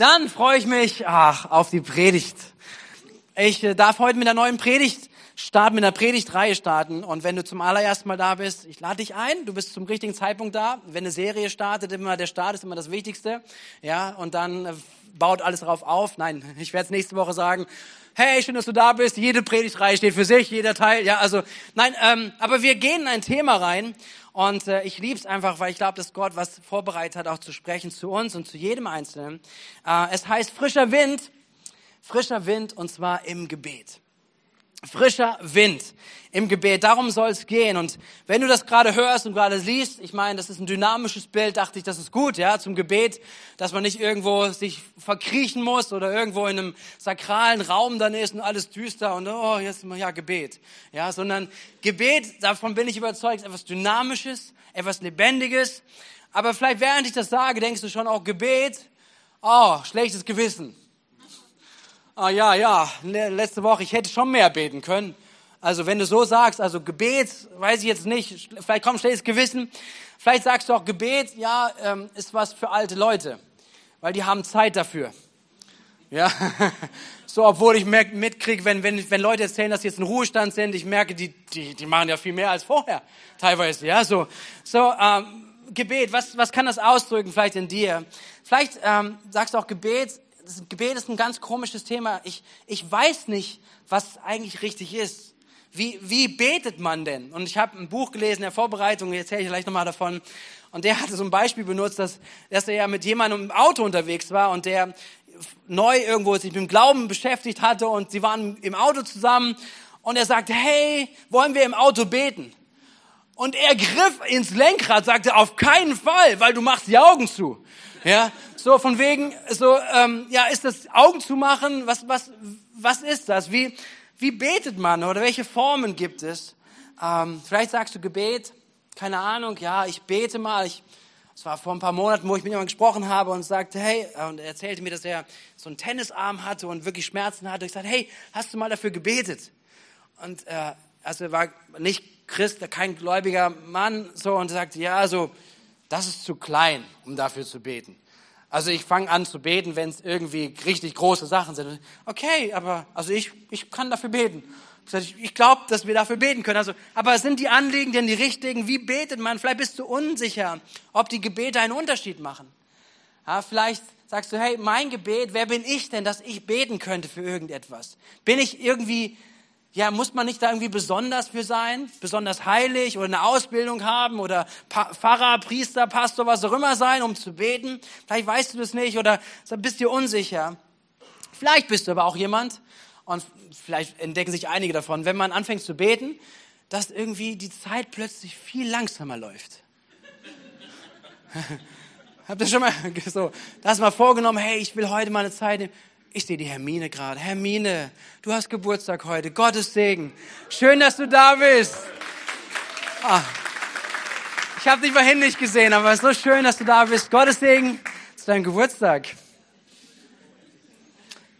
Dann freue ich mich ach, auf die Predigt. Ich äh, darf heute mit einer neuen Predigt starten, mit einer Predigtreihe starten. Und wenn du zum allerersten Mal da bist, ich lade dich ein. Du bist zum richtigen Zeitpunkt da. Wenn eine Serie startet, immer der Start ist immer das Wichtigste. Ja, und dann äh, baut alles darauf auf. Nein, ich werde es nächste Woche sagen. Hey, schön, dass du da bist. Jede Predigtreihe steht für sich, jeder Teil. Ja, also nein, ähm, aber wir gehen in ein Thema rein und äh, ich liebe es einfach, weil ich glaube, dass Gott was vorbereitet hat, auch zu sprechen zu uns und zu jedem Einzelnen. Äh, es heißt frischer Wind, frischer Wind und zwar im Gebet. Frischer Wind im Gebet, darum soll es gehen. Und wenn du das gerade hörst und gerade liest, ich meine, das ist ein dynamisches Bild, dachte ich, das ist gut, ja, zum Gebet, dass man nicht irgendwo sich verkriechen muss oder irgendwo in einem sakralen Raum dann ist und alles düster und oh, jetzt ja Gebet, ja, sondern Gebet, davon bin ich überzeugt, ist etwas Dynamisches, etwas Lebendiges. Aber vielleicht während ich das sage, denkst du schon auch Gebet, oh, schlechtes Gewissen ah ja, ja, letzte Woche, ich hätte schon mehr beten können. Also wenn du so sagst, also Gebet, weiß ich jetzt nicht, vielleicht kommt schlechtes Gewissen. Vielleicht sagst du auch Gebet, ja, ähm, ist was für alte Leute, weil die haben Zeit dafür. Ja, so obwohl ich mitkriege, wenn, wenn, wenn Leute erzählen, dass sie jetzt in Ruhestand sind, ich merke, die, die, die machen ja viel mehr als vorher, teilweise. Ja, so, so ähm, Gebet, was, was kann das ausdrücken vielleicht in dir? Vielleicht ähm, sagst du auch Gebet, Gebet ist ein ganz komisches Thema. Ich, ich weiß nicht, was eigentlich richtig ist. Wie, wie betet man denn? Und ich habe ein Buch gelesen in der Vorbereitung, jetzt erzähle ich gleich nochmal davon. Und der hatte so ein Beispiel benutzt, dass, dass er ja mit jemandem im Auto unterwegs war und der neu irgendwo sich mit dem Glauben beschäftigt hatte und sie waren im Auto zusammen und er sagte, hey, wollen wir im Auto beten? Und er griff ins Lenkrad, sagte, auf keinen Fall, weil du machst die Augen zu. Ja, so von wegen, so, ähm, ja, ist das Augen zu machen? Was, was, was ist das? Wie, wie betet man oder welche Formen gibt es? Ähm, vielleicht sagst du Gebet, keine Ahnung, ja, ich bete mal. Ich, es war vor ein paar Monaten, wo ich mit jemandem gesprochen habe und sagte, hey, und er erzählte mir, dass er so einen Tennisarm hatte und wirklich Schmerzen hatte. Ich sagte, hey, hast du mal dafür gebetet? Und äh, also er war nicht Christ, kein gläubiger Mann, so und sagte, ja, so, das ist zu klein, um dafür zu beten. Also ich fange an zu beten, wenn es irgendwie richtig große Sachen sind. Okay, aber also ich, ich kann dafür beten. Ich glaube, dass wir dafür beten können. Also, aber sind die Anliegen denn die richtigen? Wie betet man? Vielleicht bist du unsicher, ob die Gebete einen Unterschied machen. Ja, vielleicht sagst du, hey, mein Gebet, wer bin ich denn, dass ich beten könnte für irgendetwas? Bin ich irgendwie ja, muss man nicht da irgendwie besonders für sein, besonders heilig oder eine Ausbildung haben oder Pfarrer, Priester, Pastor, was auch immer sein, um zu beten? Vielleicht weißt du das nicht oder bist dir unsicher. Vielleicht bist du aber auch jemand und vielleicht entdecken sich einige davon, wenn man anfängt zu beten, dass irgendwie die Zeit plötzlich viel langsamer läuft. Habt ihr schon mal so, das mal vorgenommen, hey, ich will heute mal eine Zeit nehmen. Ich sehe die Hermine gerade. Hermine, du hast Geburtstag heute. Gottes Segen. Schön, dass du da bist. Ah. Ich habe dich vorhin nicht gesehen, aber es ist so schön, dass du da bist. Gottes Segen zu deinem Geburtstag.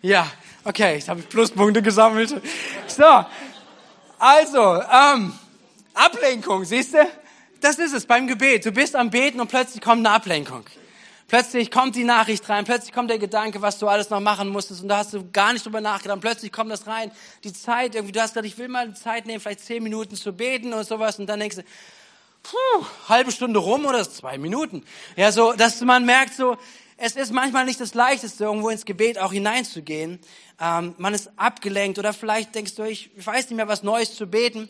Ja, okay, jetzt habe ich Pluspunkte gesammelt. So, also, ähm, Ablenkung, siehst du? Das ist es beim Gebet. Du bist am Beten und plötzlich kommt eine Ablenkung. Plötzlich kommt die Nachricht rein, plötzlich kommt der Gedanke, was du alles noch machen musstest und da hast du gar nicht drüber nachgedacht. Plötzlich kommt das rein, die Zeit irgendwie, du hast gesagt, ich will mal Zeit nehmen, vielleicht zehn Minuten zu beten oder sowas und dann denkst du, puh, halbe Stunde rum oder zwei Minuten. Ja, so, dass man merkt so, es ist manchmal nicht das Leichteste, irgendwo ins Gebet auch hineinzugehen. Ähm, man ist abgelenkt oder vielleicht denkst du, ich weiß nicht mehr, was Neues zu beten.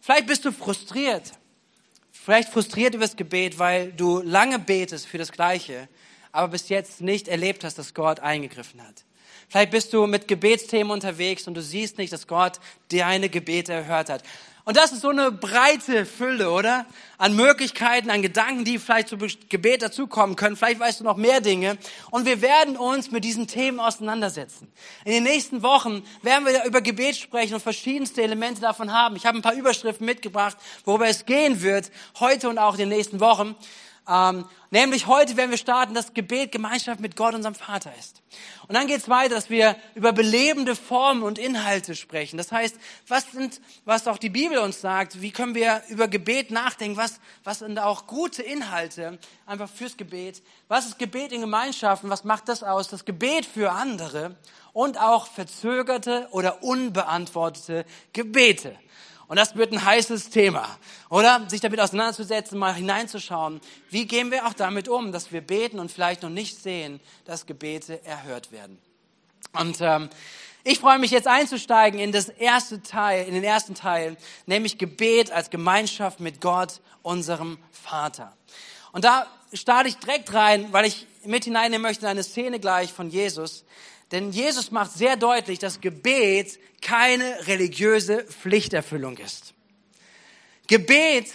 Vielleicht bist du frustriert. Vielleicht frustriert über das Gebet, weil du lange betest für das Gleiche aber bis jetzt nicht erlebt hast, dass Gott eingegriffen hat. Vielleicht bist du mit Gebetsthemen unterwegs und du siehst nicht, dass Gott deine Gebete erhört hat. Und das ist so eine breite Fülle, oder? An Möglichkeiten, an Gedanken, die vielleicht zu Gebet dazukommen können. Vielleicht weißt du noch mehr Dinge. Und wir werden uns mit diesen Themen auseinandersetzen. In den nächsten Wochen werden wir über Gebet sprechen und verschiedenste Elemente davon haben. Ich habe ein paar Überschriften mitgebracht, worüber es gehen wird, heute und auch in den nächsten Wochen. Ähm, nämlich heute werden wir starten, dass Gebet Gemeinschaft mit Gott, unserem Vater ist. Und dann geht es weiter, dass wir über belebende Formen und Inhalte sprechen. Das heißt, was sind, was auch die Bibel uns sagt, wie können wir über Gebet nachdenken, was, was sind auch gute Inhalte einfach fürs Gebet. Was ist Gebet in Gemeinschaften? Was macht das aus? Das Gebet für andere und auch verzögerte oder unbeantwortete Gebete. Und das wird ein heißes Thema, oder? Sich damit auseinanderzusetzen, mal hineinzuschauen, wie gehen wir auch damit um, dass wir beten und vielleicht noch nicht sehen, dass Gebete erhört werden. Und ähm, ich freue mich jetzt einzusteigen in das erste Teil, in den ersten Teil, nämlich Gebet als Gemeinschaft mit Gott, unserem Vater. Und da starte ich direkt rein, weil ich mit hineinnehmen möchte in eine Szene gleich von Jesus, denn Jesus macht sehr deutlich, dass Gebet keine religiöse Pflichterfüllung ist. Gebet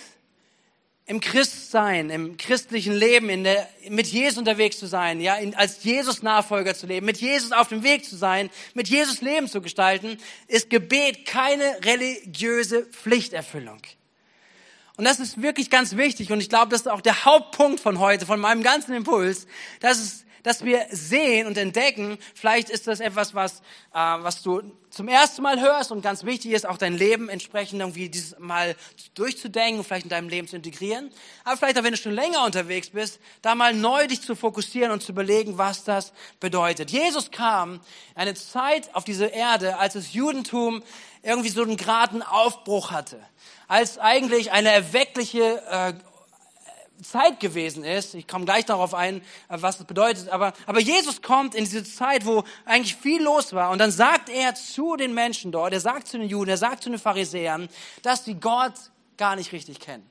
im Christsein, im christlichen Leben, in der, mit Jesus unterwegs zu sein, ja, in, als Jesus-Nachfolger zu leben, mit Jesus auf dem Weg zu sein, mit Jesus Leben zu gestalten, ist Gebet keine religiöse Pflichterfüllung. Und das ist wirklich ganz wichtig und ich glaube, das ist auch der Hauptpunkt von heute, von meinem ganzen Impuls, dass es dass wir sehen und entdecken, vielleicht ist das etwas, was, äh, was du zum ersten Mal hörst und ganz wichtig ist, auch dein Leben entsprechend irgendwie dieses Mal durchzudenken, vielleicht in deinem Leben zu integrieren. Aber vielleicht auch, wenn du schon länger unterwegs bist, da mal neu dich zu fokussieren und zu überlegen, was das bedeutet. Jesus kam eine Zeit auf diese Erde, als das Judentum irgendwie so einen geraden Aufbruch hatte als eigentlich eine erweckliche äh, Zeit gewesen ist. Ich komme gleich darauf ein, was das bedeutet. Aber, aber Jesus kommt in diese Zeit, wo eigentlich viel los war. Und dann sagt er zu den Menschen dort, er sagt zu den Juden, er sagt zu den Pharisäern, dass sie Gott gar nicht richtig kennen.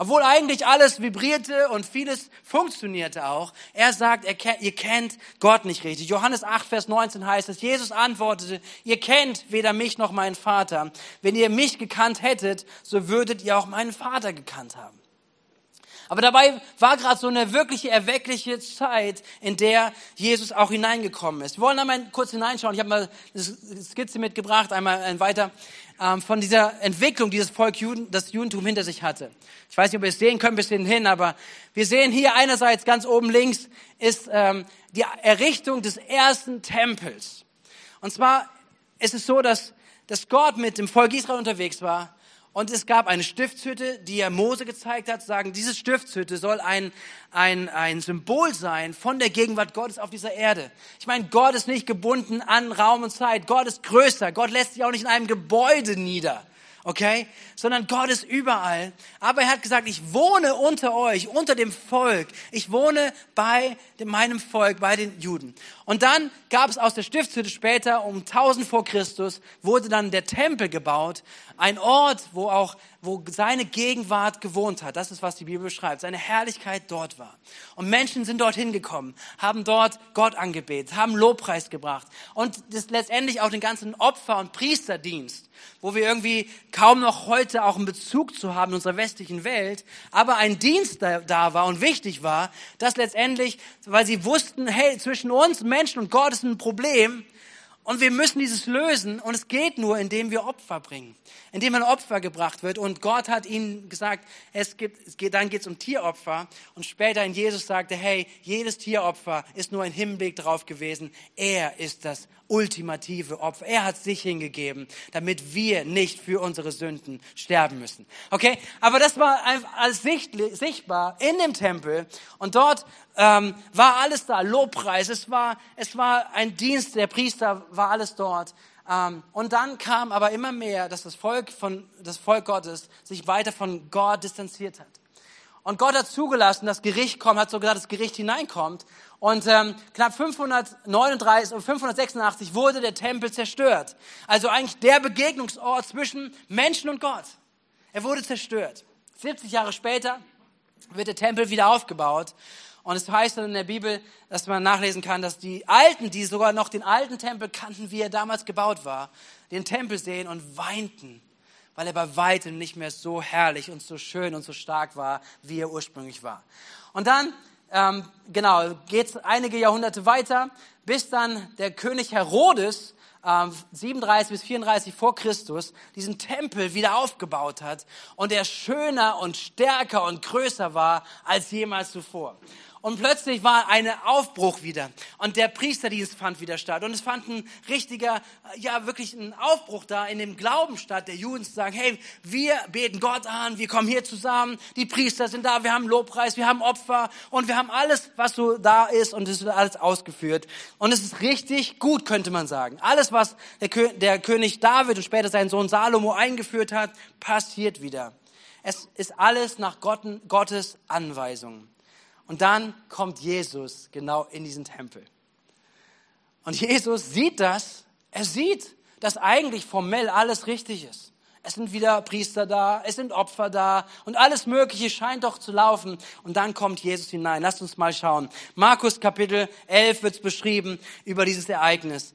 Obwohl eigentlich alles vibrierte und vieles funktionierte auch. Er sagt, er, ihr kennt Gott nicht richtig. Johannes 8, Vers 19 heißt es, Jesus antwortete, ihr kennt weder mich noch meinen Vater. Wenn ihr mich gekannt hättet, so würdet ihr auch meinen Vater gekannt haben. Aber dabei war gerade so eine wirkliche erweckliche Zeit, in der Jesus auch hineingekommen ist. Wir wollen einmal kurz hineinschauen. Ich habe mal eine Skizze mitgebracht, einmal weiter, ähm, von dieser Entwicklung, die das Volk Juden, das Judentum hinter sich hatte. Ich weiß nicht, ob ihr es sehen könnt bis hin, aber wir sehen hier einerseits ganz oben links ist ähm, die Errichtung des ersten Tempels. Und zwar ist es so, dass, dass Gott mit dem Volk Israel unterwegs war und es gab eine Stiftshütte, die er Mose gezeigt hat, sagen, diese Stiftshütte soll ein, ein, ein Symbol sein von der Gegenwart Gottes auf dieser Erde. Ich meine, Gott ist nicht gebunden an Raum und Zeit. Gott ist größer. Gott lässt sich auch nicht in einem Gebäude nieder okay? Sondern Gott ist überall. Aber er hat gesagt, ich wohne unter euch, unter dem Volk. Ich wohne bei meinem Volk, bei den Juden. Und dann gab es aus der Stiftshütte später, um 1000 vor Christus, wurde dann der Tempel gebaut. Ein Ort, wo auch, wo seine Gegenwart gewohnt hat. Das ist, was die Bibel beschreibt. Seine Herrlichkeit dort war. Und Menschen sind dorthin gekommen, haben dort Gott angebetet, haben Lobpreis gebracht. Und das letztendlich auch den ganzen Opfer- und Priesterdienst wo wir irgendwie kaum noch heute auch einen Bezug zu haben in unserer westlichen Welt, aber ein Dienst da, da war und wichtig war, dass letztendlich, weil sie wussten, hey, zwischen uns Menschen und Gott ist ein Problem, und wir müssen dieses lösen. Und es geht nur, indem wir Opfer bringen. Indem ein Opfer gebracht wird. Und Gott hat ihnen gesagt, es gibt, es geht, dann geht es um Tieropfer. Und später in Jesus sagte, hey, jedes Tieropfer ist nur ein Hinblick darauf gewesen. Er ist das ultimative Opfer. Er hat sich hingegeben, damit wir nicht für unsere Sünden sterben müssen. Okay? Aber das war alles sichtbar in dem Tempel. Und dort ähm, war alles da, Lobpreis, es war, es war ein Dienst, der Priester war alles dort. Ähm, und dann kam aber immer mehr, dass das Volk, von, das Volk Gottes sich weiter von Gott distanziert hat. Und Gott hat zugelassen, dass Gericht kommt, hat sogar das Gericht hineinkommt. Und ähm, knapp 539 und 586 wurde der Tempel zerstört. Also eigentlich der Begegnungsort zwischen Menschen und Gott. Er wurde zerstört. 70 Jahre später wird der Tempel wieder aufgebaut. Und es heißt dann in der Bibel, dass man nachlesen kann, dass die Alten, die sogar noch den alten Tempel kannten, wie er damals gebaut war, den Tempel sehen und weinten, weil er bei weitem nicht mehr so herrlich und so schön und so stark war, wie er ursprünglich war. Und dann, ähm, genau, geht es einige Jahrhunderte weiter, bis dann der König Herodes 37 bis 34 vor Christus diesen Tempel wieder aufgebaut hat und der schöner und stärker und größer war als jemals zuvor. Und plötzlich war ein Aufbruch wieder. Und der Priesterdienst fand wieder statt. Und es fand ein richtiger, ja, wirklich ein Aufbruch da in dem Glauben statt, der Juden zu sagen, hey, wir beten Gott an, wir kommen hier zusammen, die Priester sind da, wir haben Lobpreis, wir haben Opfer und wir haben alles, was so da ist und es wird alles ausgeführt. Und es ist richtig gut, könnte man sagen. Alles, was der, Kö der König David und später sein Sohn Salomo eingeführt hat, passiert wieder. Es ist alles nach Gottes Anweisungen. Und dann kommt Jesus genau in diesen Tempel. Und Jesus sieht das. Er sieht, dass eigentlich formell alles richtig ist. Es sind wieder Priester da, es sind Opfer da und alles Mögliche scheint doch zu laufen. Und dann kommt Jesus hinein. Lasst uns mal schauen. Markus Kapitel 11 wird beschrieben über dieses Ereignis.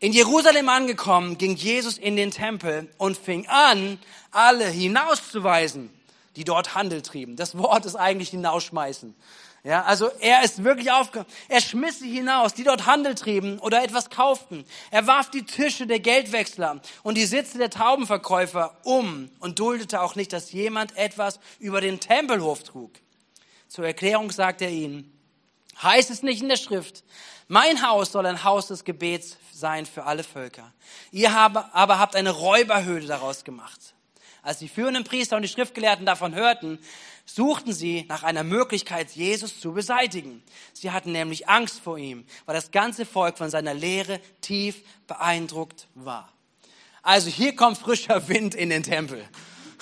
In Jerusalem angekommen, ging Jesus in den Tempel und fing an, alle hinauszuweisen, die dort Handel trieben. Das Wort ist eigentlich hinausschmeißen. Ja, also er ist wirklich aufgekommen. Er schmiss sie hinaus, die dort Handel trieben oder etwas kauften. Er warf die Tische der Geldwechsler und die Sitze der Taubenverkäufer um und duldete auch nicht, dass jemand etwas über den Tempelhof trug. Zur Erklärung sagt er ihnen, heißt es nicht in der Schrift, mein Haus soll ein Haus des Gebets sein für alle Völker. Ihr aber habt eine Räuberhöhle daraus gemacht. Als die führenden Priester und die Schriftgelehrten davon hörten, suchten sie nach einer Möglichkeit, Jesus zu beseitigen. Sie hatten nämlich Angst vor ihm, weil das ganze Volk von seiner Lehre tief beeindruckt war. Also hier kommt frischer Wind in den Tempel.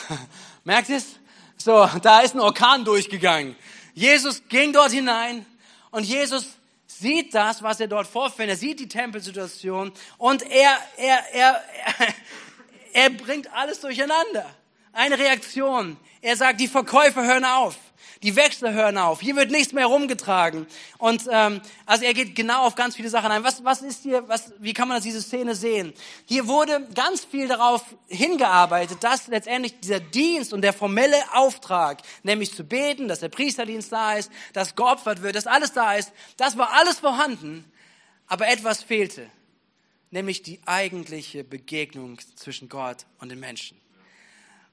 Merkt ihr es? So, da ist ein Orkan durchgegangen. Jesus ging dort hinein und Jesus sieht das, was er dort vorfindet. Er sieht die Tempelsituation und er, er, er, er, bringt alles durcheinander. Eine Reaktion. Er sagt, die Verkäufer hören auf. Die Wechsler hören auf. Hier wird nichts mehr rumgetragen. Und ähm, also er geht genau auf ganz viele Sachen ein. Was, was ist hier, was, wie kann man das, diese Szene sehen? Hier wurde ganz viel darauf hingearbeitet, dass letztendlich dieser Dienst und der formelle Auftrag, nämlich zu beten, dass der Priesterdienst da ist, dass geopfert wird, dass alles da ist, das war alles vorhanden, aber etwas fehlte, nämlich die eigentliche Begegnung zwischen Gott und den Menschen.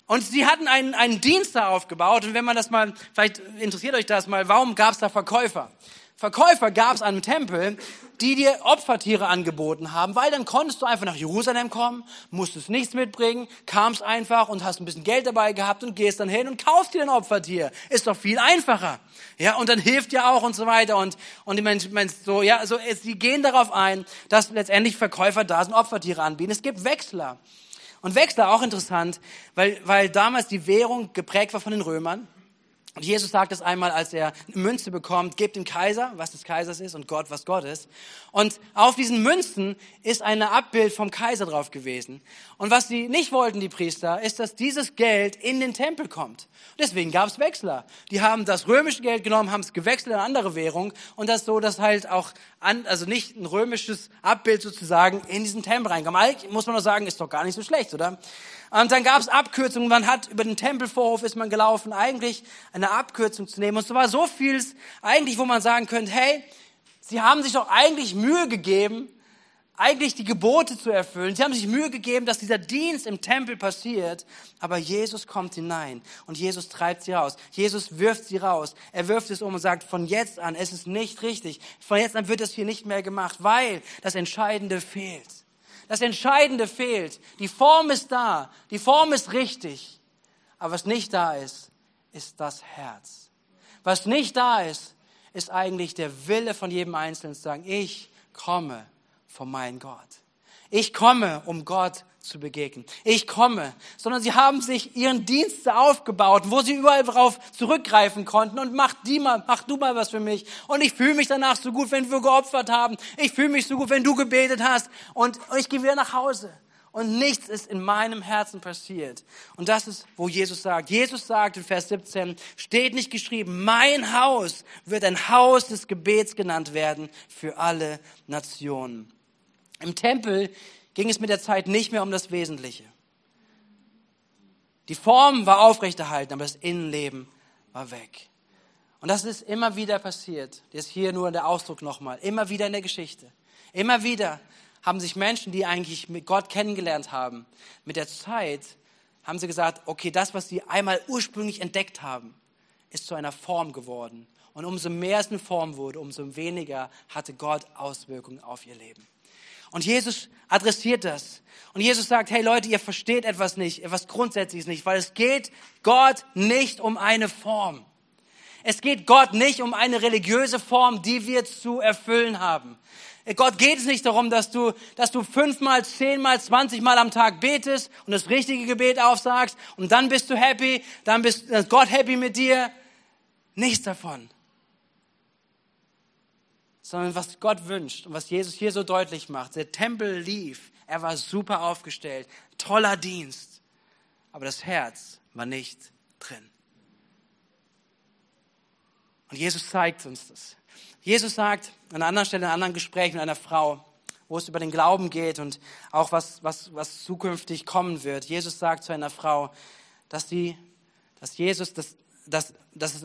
Und sie hatten einen, einen Dienst da aufgebaut. Und wenn man das mal, vielleicht interessiert euch das mal, warum gab es da Verkäufer? Verkäufer gab es an Tempel, die dir Opfertiere angeboten haben, weil dann konntest du einfach nach Jerusalem kommen, musstest nichts mitbringen, kamst einfach und hast ein bisschen Geld dabei gehabt und gehst dann hin und kaufst dir ein Opfertier. Ist doch viel einfacher. Ja, und dann hilft dir auch und so weiter. Und, und die Menschen, so, ja, so, sie gehen darauf ein, dass letztendlich Verkäufer da sind, Opfertiere anbieten. Es gibt Wechsler. Und Wechsler auch interessant, weil, weil damals die Währung geprägt war von den Römern. Und Jesus sagt es einmal, als er eine Münze bekommt, gebt dem Kaiser, was des Kaisers ist und Gott, was Gott ist. Und auf diesen Münzen ist ein Abbild vom Kaiser drauf gewesen. Und was sie nicht wollten, die Priester, ist, dass dieses Geld in den Tempel kommt. Deswegen gab es Wechsler. Die haben das römische Geld genommen, haben es gewechselt in eine andere Währung und das so, dass halt auch, an, also nicht ein römisches Abbild sozusagen in diesen Tempel reinkam. Eigentlich muss man doch sagen, ist doch gar nicht so schlecht, oder? Und dann gab es Abkürzungen. Man hat über den Tempelvorhof ist man gelaufen, eigentlich eine Abkürzung zu nehmen. Und es war so viel, eigentlich, wo man sagen könnte, hey, sie haben sich doch eigentlich Mühe gegeben, eigentlich die Gebote zu erfüllen. Sie haben sich Mühe gegeben, dass dieser Dienst im Tempel passiert. Aber Jesus kommt hinein und Jesus treibt sie raus. Jesus wirft sie raus. Er wirft es um und sagt, von jetzt an, es ist nicht richtig. Von jetzt an wird es hier nicht mehr gemacht, weil das Entscheidende fehlt. Das Entscheidende fehlt. Die Form ist da. Die Form ist richtig. Aber was nicht da ist, ist das Herz. Was nicht da ist, ist eigentlich der Wille von jedem Einzelnen zu sagen, ich komme von meinem Gott. Ich komme, um Gott zu begegnen. Ich komme, sondern sie haben sich ihren Dienst aufgebaut, wo sie überall darauf zurückgreifen konnten und mach die mal, mach du mal was für mich. Und ich fühle mich danach so gut, wenn wir geopfert haben. Ich fühle mich so gut, wenn du gebetet hast. Und ich gehe wieder nach Hause. Und nichts ist in meinem Herzen passiert. Und das ist, wo Jesus sagt. Jesus sagt in Vers 17, steht nicht geschrieben, mein Haus wird ein Haus des Gebets genannt werden für alle Nationen. Im Tempel ging es mit der Zeit nicht mehr um das Wesentliche. Die Form war aufrechterhalten, aber das Innenleben war weg. Und das ist immer wieder passiert. Das ist hier nur der Ausdruck nochmal. Immer wieder in der Geschichte. Immer wieder haben sich Menschen, die eigentlich mit Gott kennengelernt haben, mit der Zeit haben sie gesagt, okay, das, was sie einmal ursprünglich entdeckt haben, ist zu einer Form geworden. Und umso mehr es eine Form wurde, umso weniger hatte Gott Auswirkungen auf ihr Leben. Und Jesus adressiert das. Und Jesus sagt, hey Leute, ihr versteht etwas nicht, etwas Grundsätzliches nicht, weil es geht Gott nicht um eine Form. Es geht Gott nicht um eine religiöse Form, die wir zu erfüllen haben. Gott geht es nicht darum, dass du, dass du fünfmal, zehnmal, zwanzigmal am Tag betest und das richtige Gebet aufsagst und dann bist du happy, dann bist Gott happy mit dir. Nichts davon. Sondern was Gott wünscht und was Jesus hier so deutlich macht. Der Tempel lief, er war super aufgestellt, toller Dienst, aber das Herz war nicht drin. Und Jesus zeigt uns das. Jesus sagt an einer anderen Stelle, in einem anderen Gespräch mit einer Frau, wo es über den Glauben geht und auch was, was, was zukünftig kommen wird. Jesus sagt zu einer Frau, dass, die, dass Jesus, dass, dass, dass es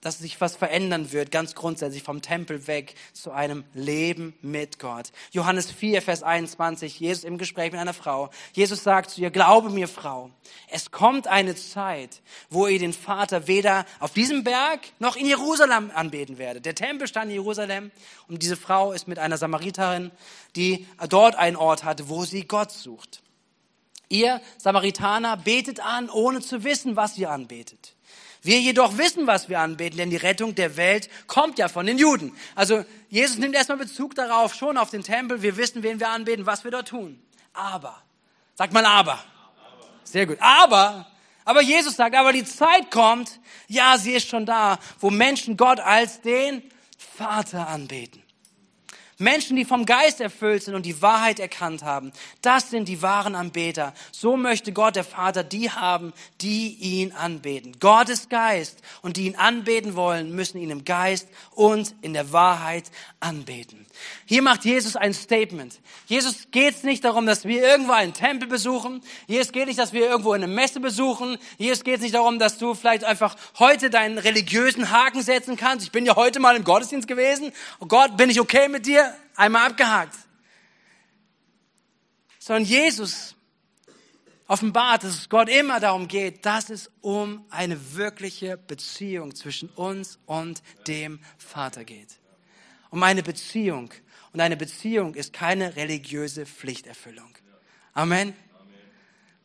dass sich was verändern wird, ganz grundsätzlich vom Tempel weg zu einem Leben mit Gott. Johannes 4, Vers 21, Jesus im Gespräch mit einer Frau. Jesus sagt zu ihr, glaube mir, Frau, es kommt eine Zeit, wo ihr den Vater weder auf diesem Berg noch in Jerusalem anbeten werdet. Der Tempel stand in Jerusalem und diese Frau ist mit einer Samariterin, die dort einen Ort hatte, wo sie Gott sucht. Ihr Samaritaner betet an, ohne zu wissen, was ihr anbetet. Wir jedoch wissen, was wir anbeten, denn die Rettung der Welt kommt ja von den Juden. Also Jesus nimmt erstmal Bezug darauf, schon auf den Tempel. Wir wissen, wen wir anbeten, was wir dort tun. Aber, sag mal aber. Sehr gut. Aber, aber Jesus sagt, aber die Zeit kommt, ja, sie ist schon da, wo Menschen Gott als den Vater anbeten. Menschen, die vom Geist erfüllt sind und die Wahrheit erkannt haben, das sind die wahren Anbeter. So möchte Gott, der Vater, die haben, die ihn anbeten. Gott ist Geist und die ihn anbeten wollen, müssen ihn im Geist und in der Wahrheit anbeten. Hier macht Jesus ein Statement. Jesus geht es nicht darum, dass wir irgendwo einen Tempel besuchen. Hier geht nicht, dass wir irgendwo eine Messe besuchen. Hier geht es nicht darum, dass du vielleicht einfach heute deinen religiösen Haken setzen kannst. Ich bin ja heute mal im Gottesdienst gewesen. Oh Gott, bin ich okay mit dir? Einmal abgehakt. Sondern Jesus offenbart, dass es Gott immer darum geht, dass es um eine wirkliche Beziehung zwischen uns und dem Vater geht um eine Beziehung. Und eine Beziehung ist keine religiöse Pflichterfüllung. Amen.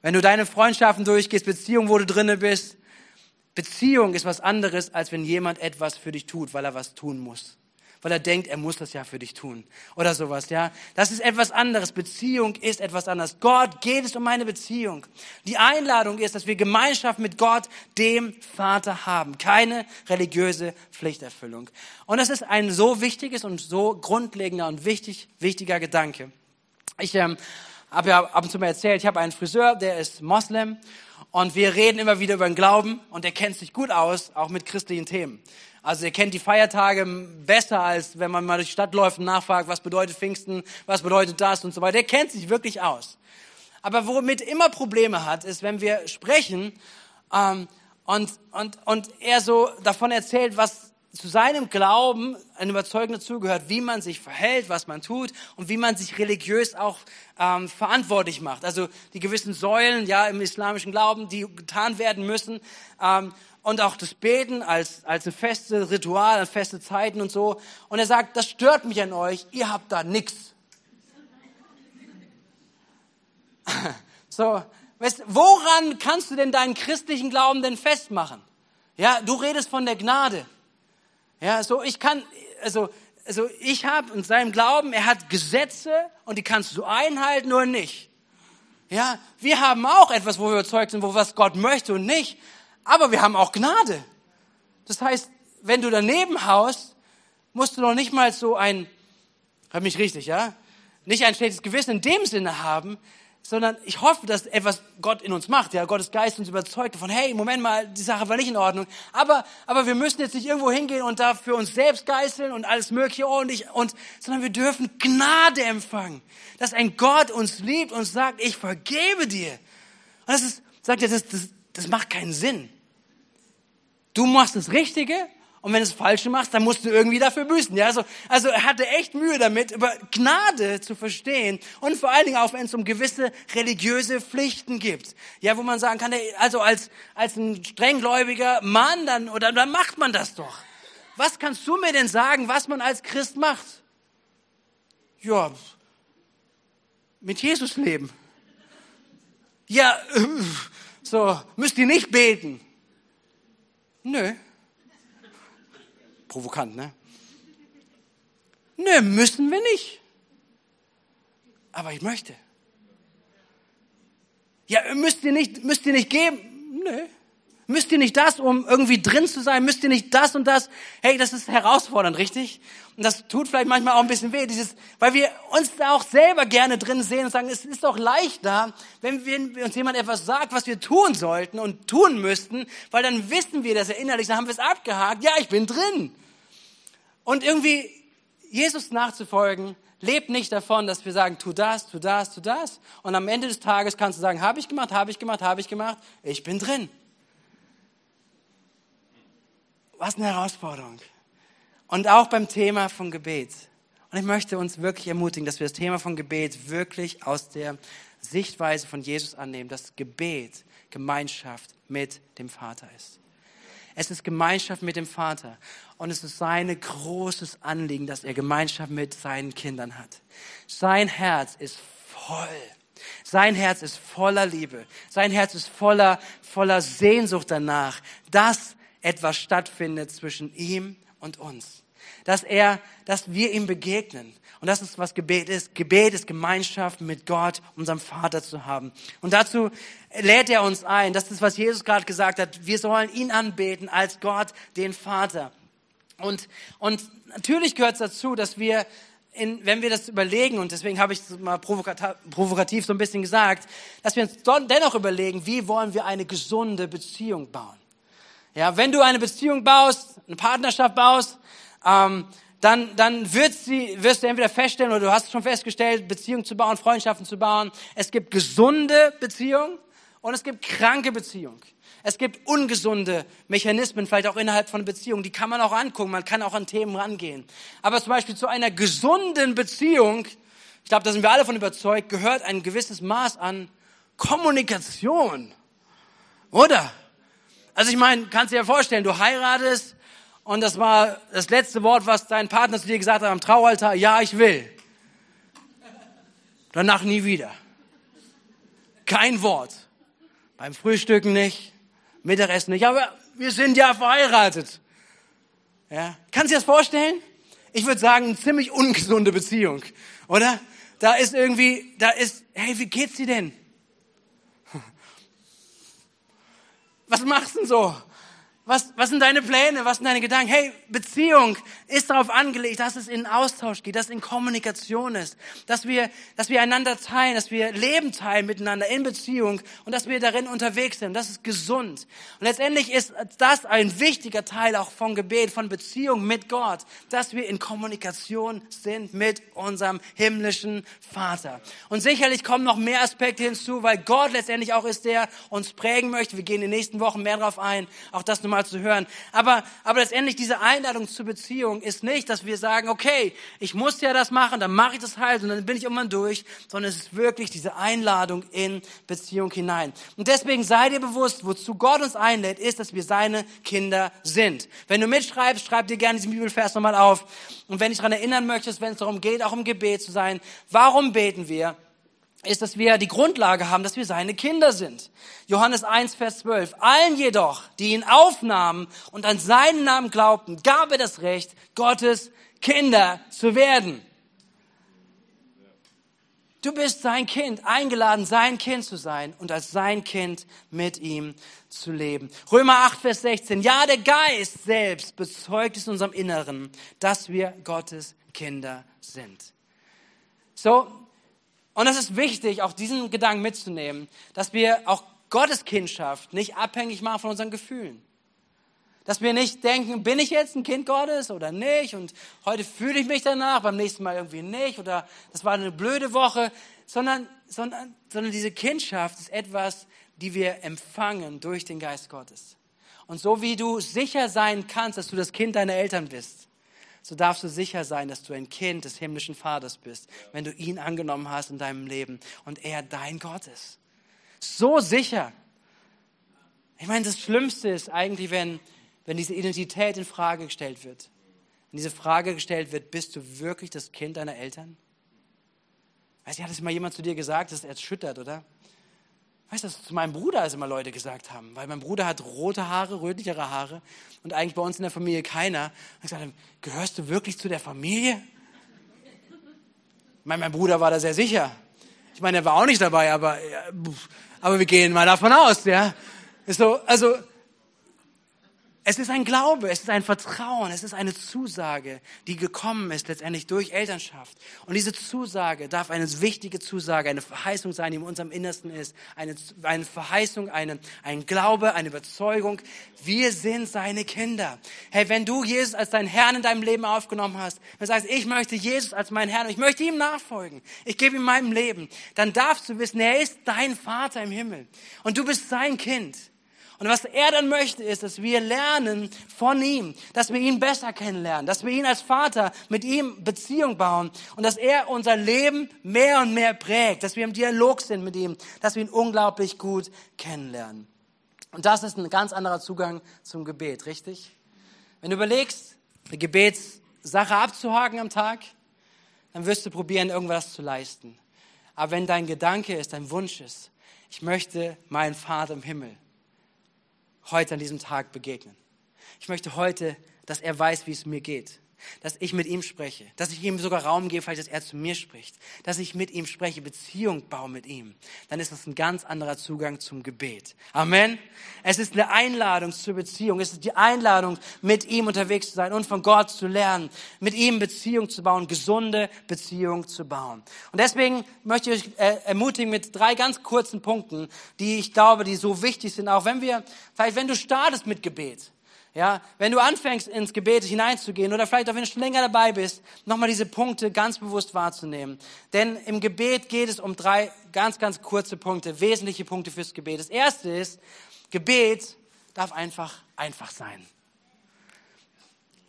Wenn du deine Freundschaften durchgehst, Beziehung, wo du drinne bist, Beziehung ist was anderes, als wenn jemand etwas für dich tut, weil er was tun muss weil er denkt, er muss das ja für dich tun oder sowas, ja. Das ist etwas anderes. Beziehung ist etwas anderes. Gott geht es um eine Beziehung. Die Einladung ist, dass wir Gemeinschaft mit Gott, dem Vater haben. Keine religiöse Pflichterfüllung. Und das ist ein so wichtiges und so grundlegender und wichtig, wichtiger Gedanke. Ich ähm, habe ja ab und zu mal erzählt, ich habe einen Friseur, der ist Moslem und wir reden immer wieder über den Glauben und der kennt sich gut aus, auch mit christlichen Themen. Also er kennt die Feiertage besser, als wenn man mal durch die Stadt läuft und nachfragt, was bedeutet Pfingsten, was bedeutet das und so weiter. Der kennt sich wirklich aus. Aber womit immer Probleme hat, ist, wenn wir sprechen ähm, und, und, und er so davon erzählt, was zu seinem Glauben ein Überzeugender zugehört, wie man sich verhält, was man tut und wie man sich religiös auch ähm, verantwortlich macht. Also die gewissen Säulen ja im islamischen Glauben, die getan werden müssen. Ähm, und auch das Beten als, als ein festes Ritual, als feste Zeiten und so. Und er sagt, das stört mich an euch, ihr habt da nichts. So, weißt, woran kannst du denn deinen christlichen Glauben denn festmachen? Ja, du redest von der Gnade. Ja, so ich kann, also, also ich habe in seinem Glauben, er hat Gesetze und die kannst du einhalten oder nicht. Ja, wir haben auch etwas, wo wir überzeugt sind, wo was Gott möchte und nicht. Aber wir haben auch Gnade. Das heißt, wenn du daneben haust, musst du noch nicht mal so ein, hör mich richtig, ja? Nicht ein schlechtes Gewissen in dem Sinne haben, sondern ich hoffe, dass etwas Gott in uns macht. Ja, Gottes Geist uns überzeugt von, hey, Moment mal, die Sache war nicht in Ordnung. Aber, aber wir müssen jetzt nicht irgendwo hingehen und da für uns selbst geißeln und alles Mögliche ordentlich und, sondern wir dürfen Gnade empfangen. Dass ein Gott uns liebt und sagt, ich vergebe dir. Und das ist, sagt er, das, das, das macht keinen Sinn. Du machst das Richtige Und wenn du es falsch machst, dann musst du irgendwie dafür büßen. Ja, also, also er hatte echt Mühe damit, über Gnade zu verstehen. Und vor allen Dingen auch, wenn es um gewisse religiöse Pflichten gibt. Ja, wo man sagen kann, also als, als ein strenggläubiger Mann, dann, oder dann macht man das doch. Was kannst du mir denn sagen, was man als Christ macht? Ja, mit Jesus leben. Ja, so, müsst ihr nicht beten. Nö. Provokant, ne? Nö, müssen wir nicht. Aber ich möchte. Ja, müsst ihr nicht, müsst ihr nicht geben? Nö. Müsst ihr nicht das, um irgendwie drin zu sein? Müsst ihr nicht das und das? Hey, das ist herausfordernd, richtig? Und das tut vielleicht manchmal auch ein bisschen weh, dieses, weil wir uns da auch selber gerne drin sehen und sagen, es ist doch leichter, wenn wir, uns jemand etwas sagt, was wir tun sollten und tun müssten, weil dann wissen wir das ja innerlich, dann haben wir es abgehakt, ja, ich bin drin. Und irgendwie Jesus nachzufolgen, lebt nicht davon, dass wir sagen, tu das, tu das, tu das. Und am Ende des Tages kannst du sagen, habe ich gemacht, habe ich gemacht, habe ich gemacht, ich bin drin. Was eine Herausforderung. Und auch beim Thema von Gebet. Und ich möchte uns wirklich ermutigen, dass wir das Thema von Gebet wirklich aus der Sichtweise von Jesus annehmen, dass Gebet Gemeinschaft mit dem Vater ist. Es ist Gemeinschaft mit dem Vater. Und es ist sein großes Anliegen, dass er Gemeinschaft mit seinen Kindern hat. Sein Herz ist voll. Sein Herz ist voller Liebe. Sein Herz ist voller, voller Sehnsucht danach, dass etwas stattfindet zwischen ihm und uns. Dass er, dass wir ihm begegnen. Und das ist, was Gebet ist. Gebet ist Gemeinschaft mit Gott, unserem Vater zu haben. Und dazu lädt er uns ein. Das ist, was Jesus gerade gesagt hat. Wir sollen ihn anbeten als Gott, den Vater. Und, und natürlich gehört es dazu, dass wir, in, wenn wir das überlegen, und deswegen habe ich es mal provokativ so ein bisschen gesagt, dass wir uns dennoch überlegen, wie wollen wir eine gesunde Beziehung bauen. Ja, wenn du eine Beziehung baust, eine Partnerschaft baust, ähm, dann, dann wird sie, wirst du entweder feststellen oder du hast schon festgestellt, Beziehungen zu bauen, Freundschaften zu bauen. Es gibt gesunde Beziehungen und es gibt kranke Beziehungen. Es gibt ungesunde Mechanismen, vielleicht auch innerhalb von Beziehungen, die kann man auch angucken, man kann auch an Themen rangehen. Aber zum Beispiel zu einer gesunden Beziehung, ich glaube, da sind wir alle von überzeugt, gehört ein gewisses Maß an Kommunikation. Oder? Also ich meine, kannst dir ja vorstellen, du heiratest und das war das letzte Wort, was dein Partner zu dir gesagt hat am Traualtar, ja, ich will. Danach nie wieder. Kein Wort. Beim Frühstücken nicht, Mittagessen nicht, aber wir sind ja verheiratet. Ja, kannst du dir das vorstellen? Ich würde sagen, eine ziemlich ungesunde Beziehung, oder? Da ist irgendwie, da ist, hey, wie geht's dir denn? was machst du denn so? Was, was sind deine Pläne? Was sind deine Gedanken? Hey, Beziehung ist darauf angelegt, dass es in Austausch geht, dass es in Kommunikation ist, dass wir, dass wir einander teilen, dass wir Leben teilen miteinander in Beziehung und dass wir darin unterwegs sind. Das ist gesund. Und letztendlich ist das ein wichtiger Teil auch von Gebet, von Beziehung mit Gott, dass wir in Kommunikation sind mit unserem himmlischen Vater. Und sicherlich kommen noch mehr Aspekte hinzu, weil Gott letztendlich auch ist, der uns prägen möchte. Wir gehen in den nächsten Wochen mehr darauf ein. Auch das nochmal mal zu hören. Aber, aber letztendlich diese Einladung zur Beziehung ist nicht, dass wir sagen, okay, ich muss ja das machen, dann mache ich das halt und dann bin ich irgendwann durch, sondern es ist wirklich diese Einladung in Beziehung hinein. Und deswegen sei dir bewusst, wozu Gott uns einlädt, ist, dass wir seine Kinder sind. Wenn du mitschreibst, schreib dir gerne diesen Bibelvers nochmal auf. Und wenn dich daran erinnern möchtest, wenn es darum geht, auch im Gebet zu sein, warum beten wir? Ist, dass wir die Grundlage haben, dass wir seine Kinder sind. Johannes 1, Vers 12. Allen jedoch, die ihn aufnahmen und an seinen Namen glaubten, gab er das Recht, Gottes Kinder zu werden. Du bist sein Kind, eingeladen, sein Kind zu sein und als sein Kind mit ihm zu leben. Römer 8, Vers 16. Ja, der Geist selbst bezeugt es in unserem Inneren, dass wir Gottes Kinder sind. So, und es ist wichtig, auch diesen Gedanken mitzunehmen, dass wir auch Gottes Kindschaft nicht abhängig machen von unseren Gefühlen. Dass wir nicht denken, bin ich jetzt ein Kind Gottes oder nicht? Und heute fühle ich mich danach, beim nächsten Mal irgendwie nicht. Oder das war eine blöde Woche. Sondern, sondern, sondern diese Kindschaft ist etwas, die wir empfangen durch den Geist Gottes. Und so wie du sicher sein kannst, dass du das Kind deiner Eltern bist, so darfst du sicher sein, dass du ein Kind des himmlischen Vaters bist, wenn du ihn angenommen hast in deinem Leben und er dein Gott ist. So sicher. Ich meine, das Schlimmste ist eigentlich, wenn, wenn diese Identität in Frage gestellt wird. Wenn diese Frage gestellt wird, bist du wirklich das Kind deiner Eltern? Weißt du, hat das mal jemand zu dir gesagt, das erschüttert, oder? Weißt du, zu meinem Bruder als immer Leute gesagt haben, weil mein Bruder hat rote Haare, rötlichere Haare und eigentlich bei uns in der Familie keiner. Und ich sagte, gehörst du wirklich zu der Familie? Ich meine, mein Bruder war da sehr sicher. Ich meine, er war auch nicht dabei, aber, aber wir gehen mal davon aus, ja. So, also, es ist ein Glaube, es ist ein Vertrauen, es ist eine Zusage, die gekommen ist letztendlich durch Elternschaft. Und diese Zusage darf eine wichtige Zusage, eine Verheißung sein, die in unserem Innersten ist. Eine, eine Verheißung, eine, ein Glaube, eine Überzeugung. Wir sind seine Kinder. Hey, wenn du Jesus als deinen Herrn in deinem Leben aufgenommen hast, wenn du sagst, ich möchte Jesus als meinen Herrn, ich möchte ihm nachfolgen, ich gebe ihm meinem Leben, dann darfst du wissen, er ist dein Vater im Himmel. Und du bist sein Kind. Und was er dann möchte, ist, dass wir lernen von ihm, dass wir ihn besser kennenlernen, dass wir ihn als Vater mit ihm Beziehung bauen und dass er unser Leben mehr und mehr prägt, dass wir im Dialog sind mit ihm, dass wir ihn unglaublich gut kennenlernen. Und das ist ein ganz anderer Zugang zum Gebet, richtig? Wenn du überlegst, eine Gebetssache abzuhaken am Tag, dann wirst du probieren, irgendwas zu leisten. Aber wenn dein Gedanke ist, dein Wunsch ist, ich möchte meinen Vater im Himmel, heute an diesem Tag begegnen. Ich möchte heute, dass er weiß, wie es mir geht. Dass ich mit ihm spreche. Dass ich ihm sogar Raum gebe, vielleicht, dass er zu mir spricht. Dass ich mit ihm spreche, Beziehung baue mit ihm. Dann ist das ein ganz anderer Zugang zum Gebet. Amen. Es ist eine Einladung zur Beziehung. Es ist die Einladung, mit ihm unterwegs zu sein und von Gott zu lernen. Mit ihm Beziehung zu bauen, gesunde Beziehung zu bauen. Und deswegen möchte ich euch äh, ermutigen mit drei ganz kurzen Punkten, die ich glaube, die so wichtig sind. Auch wenn wir, vielleicht wenn du startest mit Gebet ja, wenn du anfängst, ins Gebet hineinzugehen oder vielleicht auch wenn du schon länger dabei bist, nochmal diese Punkte ganz bewusst wahrzunehmen. Denn im Gebet geht es um drei ganz, ganz kurze Punkte, wesentliche Punkte fürs Gebet. Das erste ist, Gebet darf einfach einfach sein.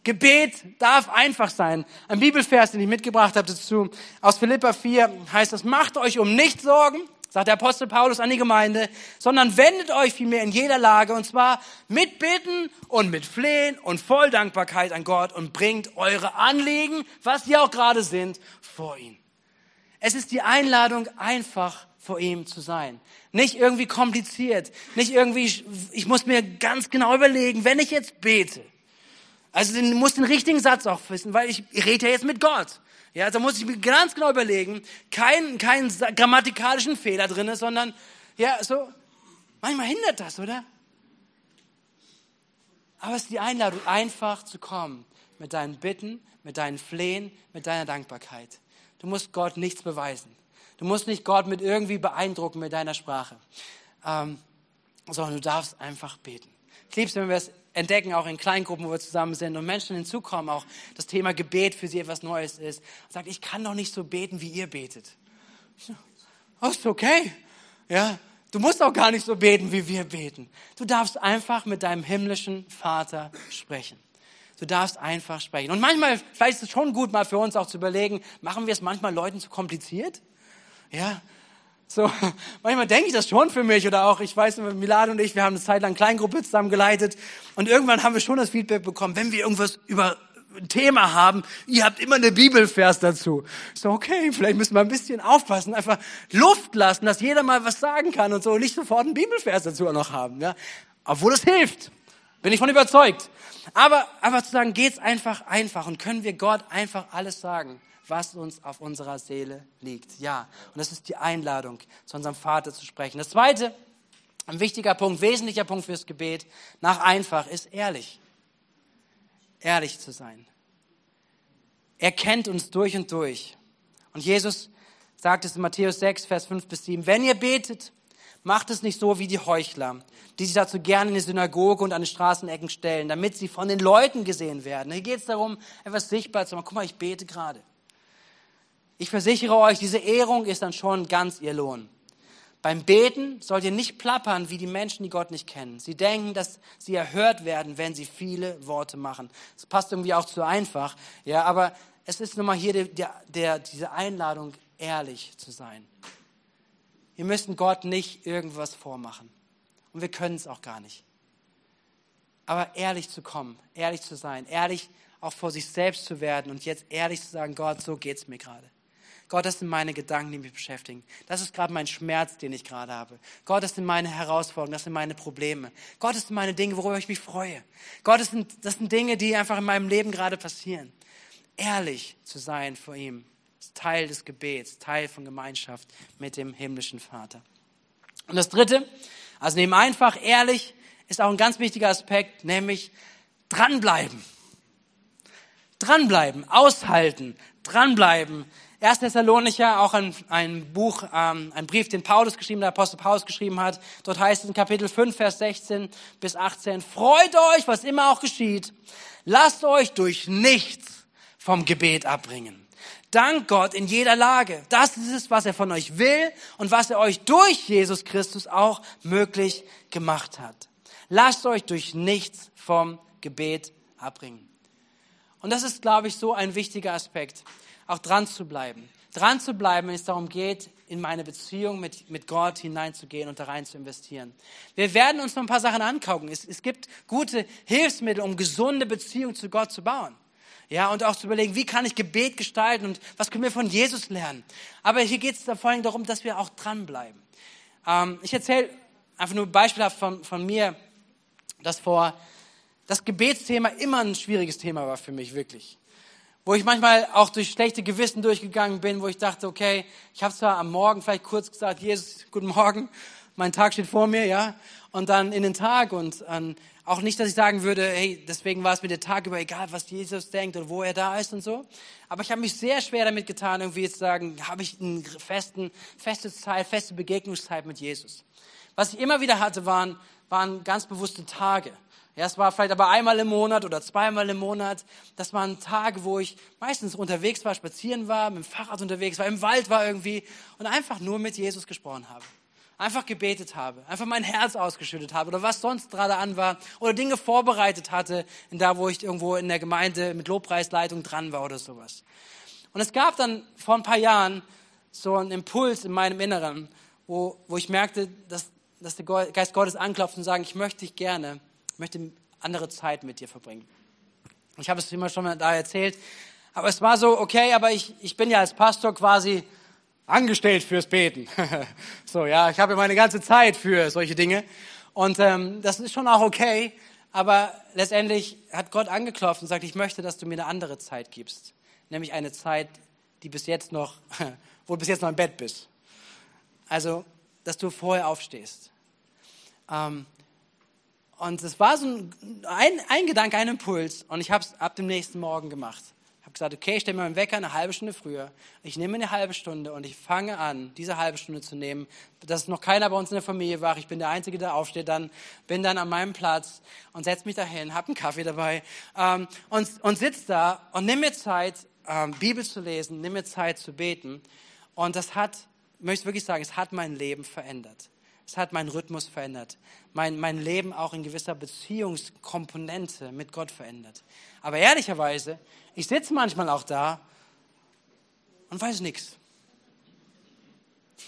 Gebet darf einfach sein. Ein Bibelvers, den ich mitgebracht habe dazu, aus Philippa 4 heißt es, macht euch um nichts Sorgen, sagt der Apostel Paulus an die Gemeinde, sondern wendet euch vielmehr in jeder Lage und zwar mit Bitten und mit Flehen und voll Dankbarkeit an Gott und bringt eure Anliegen, was sie auch gerade sind, vor ihn. Es ist die Einladung, einfach vor ihm zu sein. Nicht irgendwie kompliziert, nicht irgendwie, ich muss mir ganz genau überlegen, wenn ich jetzt bete. Also du musst den richtigen Satz auch wissen, weil ich, rede ja jetzt mit Gott. Ja, da muss ich mir ganz genau überlegen, keinen kein grammatikalischen Fehler drin ist, sondern, ja, so, manchmal hindert das, oder? Aber es ist die Einladung, einfach zu kommen mit deinen Bitten, mit deinen Flehen, mit deiner Dankbarkeit. Du musst Gott nichts beweisen. Du musst nicht Gott mit irgendwie beeindrucken mit deiner Sprache, ähm, sondern du darfst einfach beten. Liebe es, wenn wir es entdecken, auch in Kleingruppen, wo wir zusammen sind und Menschen hinzukommen, auch das Thema Gebet für sie etwas Neues ist. Sagt, ich kann doch nicht so beten, wie ihr betet. Oh, ist okay. Ja, du musst auch gar nicht so beten, wie wir beten. Du darfst einfach mit deinem himmlischen Vater sprechen. Du darfst einfach sprechen. Und manchmal, vielleicht ist es schon gut, mal für uns auch zu überlegen, machen wir es manchmal Leuten zu kompliziert? Ja, so, manchmal denke ich das schon für mich oder auch, ich weiß, Milan und ich, wir haben eine Zeit lang Kleingruppe zusammen geleitet und irgendwann haben wir schon das Feedback bekommen, wenn wir irgendwas über ein Thema haben, ihr habt immer eine Bibelvers dazu. So, okay, vielleicht müssen wir ein bisschen aufpassen, einfach Luft lassen, dass jeder mal was sagen kann und so und nicht sofort einen Bibelvers dazu auch noch haben, ja. Obwohl es hilft. Bin ich von überzeugt. Aber, aber zu sagen, geht's einfach einfach und können wir Gott einfach alles sagen was uns auf unserer Seele liegt. Ja, und das ist die Einladung, zu unserem Vater zu sprechen. Das zweite, ein wichtiger Punkt, wesentlicher Punkt fürs Gebet, nach einfach, ist ehrlich. Ehrlich zu sein. Er kennt uns durch und durch. Und Jesus sagt es in Matthäus 6, Vers 5 bis 7. Wenn ihr betet, macht es nicht so wie die Heuchler, die sich dazu gerne in die Synagoge und an die Straßenecken stellen, damit sie von den Leuten gesehen werden. Hier geht es darum, etwas sichtbar zu machen. Guck mal, ich bete gerade. Ich versichere euch, diese Ehrung ist dann schon ganz ihr Lohn. Beim Beten sollt ihr nicht plappern wie die Menschen, die Gott nicht kennen. Sie denken, dass sie erhört werden, wenn sie viele Worte machen. Das passt irgendwie auch zu einfach, ja, aber es ist nun mal hier der, der, diese Einladung, ehrlich zu sein. Wir müssen Gott nicht irgendwas vormachen. Und wir können es auch gar nicht. Aber ehrlich zu kommen, ehrlich zu sein, ehrlich auch vor sich selbst zu werden und jetzt ehrlich zu sagen, Gott, so geht es mir gerade. Gott, das sind meine Gedanken, die mich beschäftigen. Das ist gerade mein Schmerz, den ich gerade habe. Gott, das sind meine Herausforderungen, das sind meine Probleme. Gott, das sind meine Dinge, worüber ich mich freue. Gott, das sind, das sind Dinge, die einfach in meinem Leben gerade passieren. Ehrlich zu sein vor ihm, ist Teil des Gebets, Teil von Gemeinschaft mit dem himmlischen Vater. Und das Dritte, also neben einfach ehrlich, ist auch ein ganz wichtiger Aspekt, nämlich dranbleiben. Dranbleiben, aushalten, dranbleiben. 1. Thessalonicher, auch ein, ein Buch, ähm, ein Brief, den Paulus geschrieben, der Apostel Paulus geschrieben hat. Dort heißt es in Kapitel 5, Vers 16 bis 18, freut euch, was immer auch geschieht. Lasst euch durch nichts vom Gebet abbringen. Dank Gott in jeder Lage. Das ist es, was er von euch will und was er euch durch Jesus Christus auch möglich gemacht hat. Lasst euch durch nichts vom Gebet abbringen. Und das ist, glaube ich, so ein wichtiger Aspekt, auch dran zu bleiben. Dran zu bleiben, wenn es darum geht, in meine Beziehung mit, mit Gott hineinzugehen und da rein zu investieren. Wir werden uns noch ein paar Sachen angucken. Es, es gibt gute Hilfsmittel, um gesunde Beziehungen zu Gott zu bauen. Ja, und auch zu überlegen, wie kann ich Gebet gestalten und was können wir von Jesus lernen. Aber hier geht es vor allem darum, dass wir auch dranbleiben. Ähm, ich erzähle einfach nur beispielhaft von, von mir, dass vor das Gebetsthema immer ein schwieriges Thema war für mich, wirklich. Wo ich manchmal auch durch schlechte Gewissen durchgegangen bin, wo ich dachte, okay, ich habe zwar am Morgen vielleicht kurz gesagt, Jesus, guten Morgen, mein Tag steht vor mir, ja, und dann in den Tag und ähm, auch nicht, dass ich sagen würde, hey, deswegen war es mir der Tag über egal, was Jesus denkt und wo er da ist und so. Aber ich habe mich sehr schwer damit getan, irgendwie zu sagen, habe ich einen festen, feste Zeit, feste Begegnungszeit mit Jesus. Was ich immer wieder hatte, waren, waren ganz bewusste Tage. Ja, es war vielleicht aber einmal im Monat oder zweimal im Monat. Das waren Tage, wo ich meistens unterwegs war, spazieren war, mit dem Fahrrad unterwegs war, im Wald war irgendwie und einfach nur mit Jesus gesprochen habe. Einfach gebetet habe, einfach mein Herz ausgeschüttet habe oder was sonst gerade an war oder Dinge vorbereitet hatte, in da, wo ich irgendwo in der Gemeinde mit Lobpreisleitung dran war oder sowas. Und es gab dann vor ein paar Jahren so einen Impuls in meinem Inneren, wo, wo ich merkte, dass, dass der Geist Gottes anklopft und sagt, ich möchte dich gerne ich möchte andere Zeit mit dir verbringen. Ich habe es immer schon mal da erzählt, aber es war so, okay, aber ich, ich bin ja als Pastor quasi angestellt fürs Beten. so, ja, ich habe meine ganze Zeit für solche Dinge und ähm, das ist schon auch okay, aber letztendlich hat Gott angeklopft und sagt, ich möchte, dass du mir eine andere Zeit gibst, nämlich eine Zeit, die bis jetzt noch, wo du bis jetzt noch im Bett bist. Also, dass du vorher aufstehst. Ähm, und es war so ein, ein, Gedanke, ein Impuls. Und ich habe es ab dem nächsten Morgen gemacht. Ich habe gesagt, okay, ich stelle mir meinen Wecker eine halbe Stunde früher. Ich nehme eine halbe Stunde und ich fange an, diese halbe Stunde zu nehmen. Dass noch keiner bei uns in der Familie war. Ich bin der Einzige, der aufsteht. Dann bin dann an meinem Platz und setze mich dahin, habe einen Kaffee dabei ähm, und, und sitze da und nimm mir Zeit, ähm, Bibel zu lesen, nimm mir Zeit zu beten. Und das hat, möchte ich wirklich sagen, es hat mein Leben verändert. Es hat meinen Rhythmus verändert. Mein, mein Leben auch in gewisser Beziehungskomponente mit Gott verändert. Aber ehrlicherweise, ich sitze manchmal auch da und weiß nichts.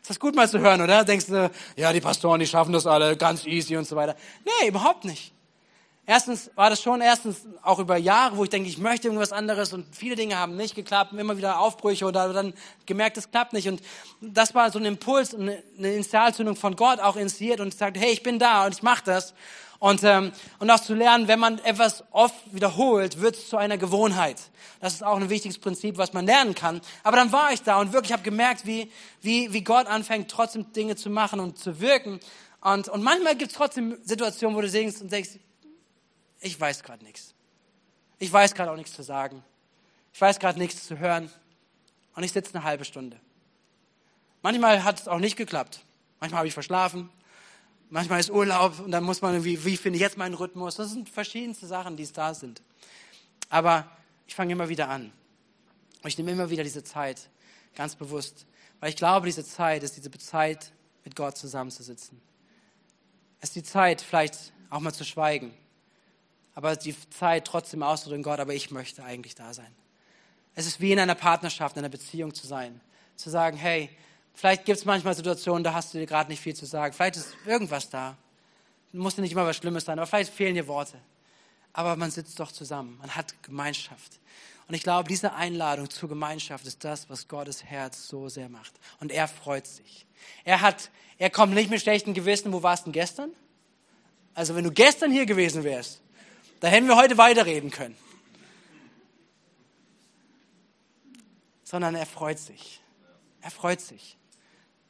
Ist das gut mal zu hören, oder? Denkst du, ja, die Pastoren, die schaffen das alle ganz easy und so weiter. Nee, überhaupt nicht. Erstens war das schon erstens auch über Jahre, wo ich denke, ich möchte irgendwas anderes und viele Dinge haben nicht geklappt, immer wieder Aufbrüche oder dann gemerkt, es klappt nicht. Und das war so ein Impuls, eine Initialzündung von Gott auch initiiert und sagt, hey, ich bin da und ich mache das. Und, ähm, und auch zu lernen, wenn man etwas oft wiederholt, wird es zu einer Gewohnheit. Das ist auch ein wichtiges Prinzip, was man lernen kann. Aber dann war ich da und wirklich habe gemerkt, wie, wie, wie Gott anfängt, trotzdem Dinge zu machen und zu wirken. Und, und manchmal gibt es trotzdem Situationen, wo du singst und denkst, ich weiß gerade nichts. Ich weiß gerade auch nichts zu sagen. Ich weiß gerade nichts zu hören. Und ich sitze eine halbe Stunde. Manchmal hat es auch nicht geklappt. Manchmal habe ich verschlafen. Manchmal ist Urlaub und dann muss man irgendwie, wie finde ich jetzt meinen Rhythmus? Das sind verschiedenste Sachen, die es da sind. Aber ich fange immer wieder an. Und ich nehme immer wieder diese Zeit, ganz bewusst. Weil ich glaube, diese Zeit ist diese Zeit mit Gott zusammenzusitzen. Es ist die Zeit, vielleicht auch mal zu schweigen. Aber die Zeit trotzdem auszudrücken, Gott, aber ich möchte eigentlich da sein. Es ist wie in einer Partnerschaft, in einer Beziehung zu sein. Zu sagen, hey, vielleicht gibt es manchmal Situationen, da hast du dir gerade nicht viel zu sagen. Vielleicht ist irgendwas da. Muss nicht immer was Schlimmes sein, aber vielleicht fehlen dir Worte. Aber man sitzt doch zusammen, man hat Gemeinschaft. Und ich glaube, diese Einladung zur Gemeinschaft ist das, was Gottes Herz so sehr macht. Und er freut sich. Er hat, er kommt nicht mit schlechtem Gewissen, wo warst du denn gestern? Also wenn du gestern hier gewesen wärst, da hätten wir heute weiterreden können. Sondern er freut sich. Er freut sich.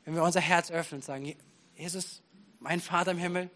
Wenn wir unser Herz öffnen und sagen, Jesus, mein Vater im Himmel,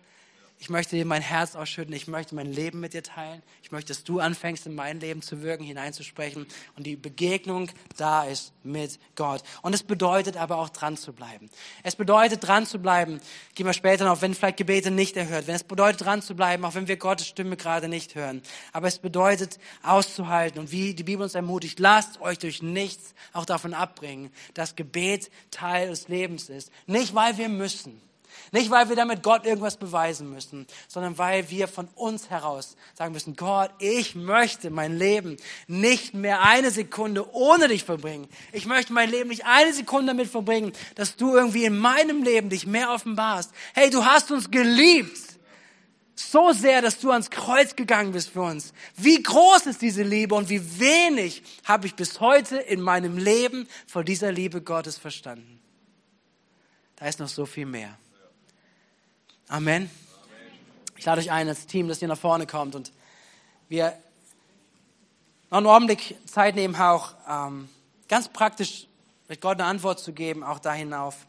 ich möchte dir mein Herz ausschütten. Ich möchte mein Leben mit dir teilen. Ich möchte, dass du anfängst, in mein Leben zu wirken, hineinzusprechen und die Begegnung da ist mit Gott. Und es bedeutet aber auch dran zu bleiben. Es bedeutet dran zu bleiben. Gehen wir später noch, wenn vielleicht Gebete nicht erhört werden. Es bedeutet dran zu bleiben, auch wenn wir Gottes Stimme gerade nicht hören. Aber es bedeutet auszuhalten. Und wie die Bibel uns ermutigt, lasst euch durch nichts auch davon abbringen, dass Gebet Teil des Lebens ist. Nicht, weil wir müssen nicht, weil wir damit Gott irgendwas beweisen müssen, sondern weil wir von uns heraus sagen müssen, Gott, ich möchte mein Leben nicht mehr eine Sekunde ohne dich verbringen. Ich möchte mein Leben nicht eine Sekunde damit verbringen, dass du irgendwie in meinem Leben dich mehr offenbarst. Hey, du hast uns geliebt. So sehr, dass du ans Kreuz gegangen bist für uns. Wie groß ist diese Liebe und wie wenig habe ich bis heute in meinem Leben von dieser Liebe Gottes verstanden. Da ist noch so viel mehr. Amen. Ich lade euch ein, als Team, dass ihr nach vorne kommt und wir noch einen Augenblick Zeit nehmen, auch ähm, ganz praktisch mit Gott eine Antwort zu geben, auch da hinauf.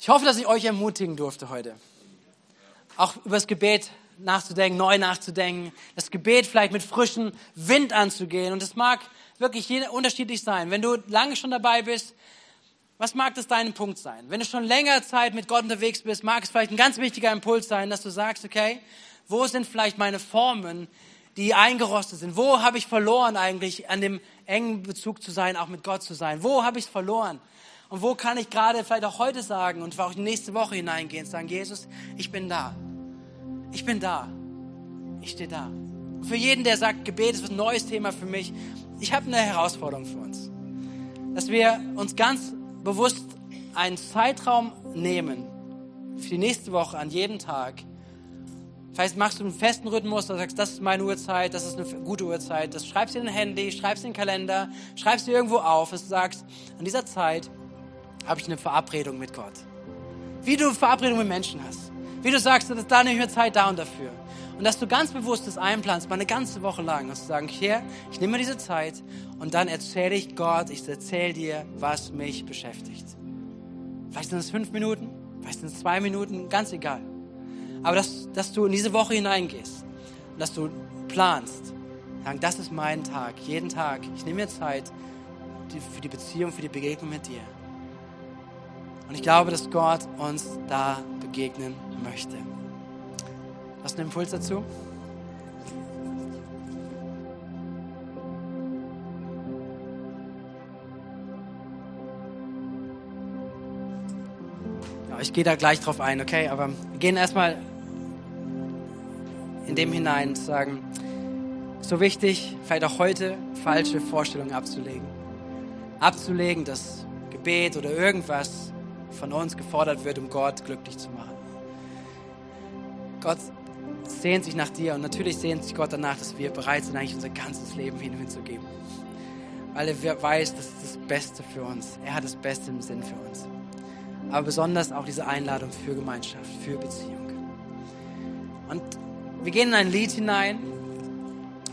Ich hoffe, dass ich euch ermutigen durfte heute, auch über das Gebet nachzudenken, neu nachzudenken, das Gebet vielleicht mit frischem Wind anzugehen. Und es mag wirklich unterschiedlich sein. Wenn du lange schon dabei bist, was mag das dein Punkt sein? Wenn du schon länger Zeit mit Gott unterwegs bist, mag es vielleicht ein ganz wichtiger Impuls sein, dass du sagst, okay, wo sind vielleicht meine Formen, die eingerostet sind? Wo habe ich verloren eigentlich, an dem engen Bezug zu sein, auch mit Gott zu sein? Wo habe ich es verloren? Und wo kann ich gerade vielleicht auch heute sagen und auch die nächste Woche hineingehen und sagen, Jesus, ich bin da. Ich bin da. Ich stehe da. Und für jeden, der sagt, Gebet ist ein neues Thema für mich, ich habe eine Herausforderung für uns. Dass wir uns ganz bewusst einen Zeitraum nehmen für die nächste Woche an jedem Tag. Vielleicht machst du einen festen Rhythmus, du sagst, das ist meine Uhrzeit, das ist eine gute Uhrzeit. Das schreibst du in dein Handy, schreibst in den Kalender, schreibst du irgendwo auf, dass du sagst, an dieser Zeit habe ich eine Verabredung mit Gott. Wie du Verabredung mit Menschen hast. Wie du sagst, dass da nehme ich mir Zeit da und dafür. Und dass du ganz bewusst das einplanst, mal eine ganze Woche lang, dass du sagen, hier, ich nehme mir diese Zeit und dann erzähle ich Gott, ich erzähle dir, was mich beschäftigt. Vielleicht sind es fünf Minuten, vielleicht sind es zwei Minuten, ganz egal. Aber dass, dass du in diese Woche hineingehst und dass du planst, sagen, das ist mein Tag, jeden Tag. Ich nehme mir Zeit für die Beziehung, für die Begegnung mit dir. Und ich glaube, dass Gott uns da begegnen möchte. Hast du einen Impuls dazu? Ja, ich gehe da gleich drauf ein, okay? Aber wir gehen erstmal in dem hinein zu sagen, so wichtig, vielleicht auch heute falsche Vorstellungen abzulegen. Abzulegen, dass Gebet oder irgendwas von uns gefordert wird, um Gott glücklich zu machen. Gott sehnt sich nach dir und natürlich sehnt sich Gott danach, dass wir bereit sind, eigentlich unser ganzes Leben hin hinzugeben. Weil er weiß, das ist das Beste für uns. Er hat das Beste im Sinn für uns. Aber besonders auch diese Einladung für Gemeinschaft, für Beziehung. Und wir gehen in ein Lied hinein,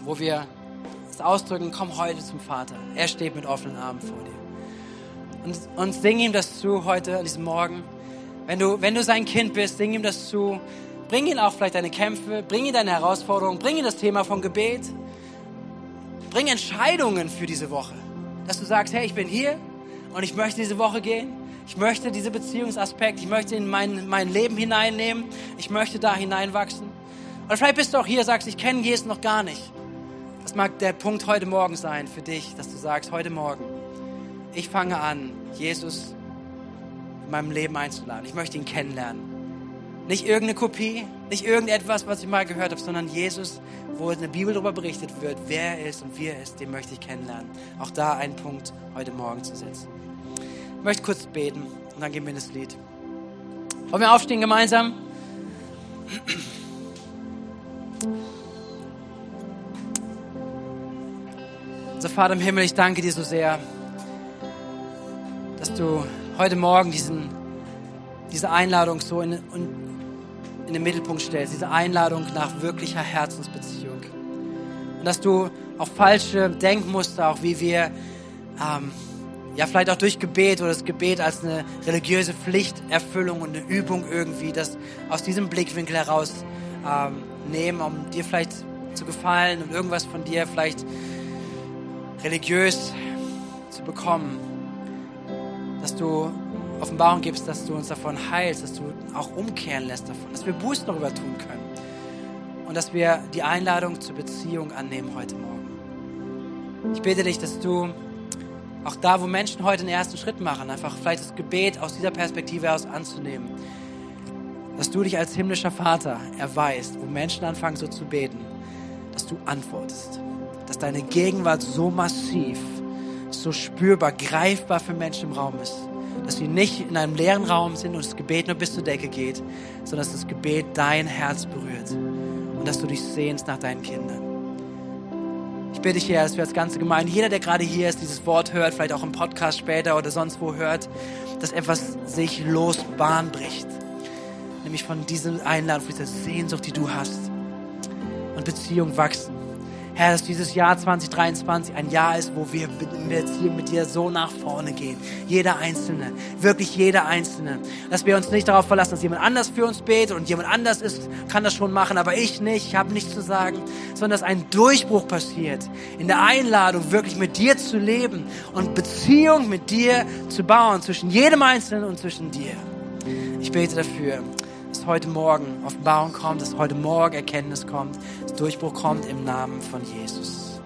wo wir das ausdrücken, komm heute zum Vater. Er steht mit offenen Armen vor dir. Und, und sing ihm das zu heute, an diesem Morgen. Wenn du, wenn du sein Kind bist, sing ihm das zu. Bring ihn auch vielleicht deine Kämpfe, bring ihn deine Herausforderungen, bring ihn das Thema von Gebet. Bring Entscheidungen für diese Woche. Dass du sagst, hey, ich bin hier und ich möchte diese Woche gehen. Ich möchte diese Beziehungsaspekt, ich möchte in mein, mein Leben hineinnehmen. Ich möchte da hineinwachsen. Oder vielleicht bist du auch hier, und sagst, ich kenne Jesus noch gar nicht. Das mag der Punkt heute Morgen sein für dich, dass du sagst, heute Morgen, ich fange an, Jesus in meinem Leben einzuladen. Ich möchte ihn kennenlernen. Nicht irgendeine Kopie, nicht irgendetwas, was ich mal gehört habe, sondern Jesus, wo in der Bibel darüber berichtet wird, wer er ist und wie er ist, den möchte ich kennenlernen. Auch da einen Punkt heute Morgen zu setzen. Ich möchte kurz beten und dann gehen wir in das Lied. Wollen wir aufstehen gemeinsam? Unser Vater im Himmel, ich danke dir so sehr, dass du heute Morgen diesen, diese Einladung so in, in den Mittelpunkt stellst, diese Einladung nach wirklicher Herzensbeziehung. Und dass du auch falsche Denkmuster, auch wie wir, ähm, ja vielleicht auch durch Gebet oder das Gebet als eine religiöse Pflichterfüllung und eine Übung irgendwie, das aus diesem Blickwinkel heraus ähm, nehmen, um dir vielleicht zu gefallen und irgendwas von dir vielleicht religiös zu bekommen. Dass du Offenbarung gibst, dass du uns davon heilst, dass du auch umkehren lässt davon, dass wir Buß darüber tun können. Und dass wir die Einladung zur Beziehung annehmen heute Morgen. Ich bitte dich, dass du auch da, wo Menschen heute den ersten Schritt machen, einfach vielleicht das Gebet aus dieser Perspektive aus anzunehmen, dass du dich als himmlischer Vater erweist, wo Menschen anfangen so zu beten, dass du antwortest, dass deine Gegenwart so massiv, so spürbar, greifbar für Menschen im Raum ist dass wir nicht in einem leeren Raum sind und das Gebet nur bis zur Decke geht, sondern dass das Gebet dein Herz berührt und dass du dich sehnst nach deinen Kindern. Ich bitte dich, Herr, dass wir als ganze Gemeinde, jeder, der gerade hier ist, dieses Wort hört, vielleicht auch im Podcast später oder sonst wo hört, dass etwas sich losbahn bricht. Nämlich von dieser Einladung, von dieser Sehnsucht, die du hast. Und Beziehungen wachsen. Herr, dass dieses Jahr 2023 ein Jahr ist, wo wir in Beziehung mit dir so nach vorne gehen. Jeder Einzelne, wirklich jeder Einzelne. Dass wir uns nicht darauf verlassen, dass jemand anders für uns betet und jemand anders ist, kann das schon machen, aber ich nicht, ich habe nichts zu sagen, sondern dass ein Durchbruch passiert in der Einladung, wirklich mit dir zu leben und Beziehung mit dir zu bauen, zwischen jedem Einzelnen und zwischen dir. Ich bete dafür dass heute Morgen Offenbarung kommt, dass heute Morgen Erkenntnis kommt, dass Durchbruch kommt im Namen von Jesus.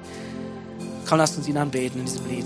Komm, lasst uns ihn anbeten in diesem Lied.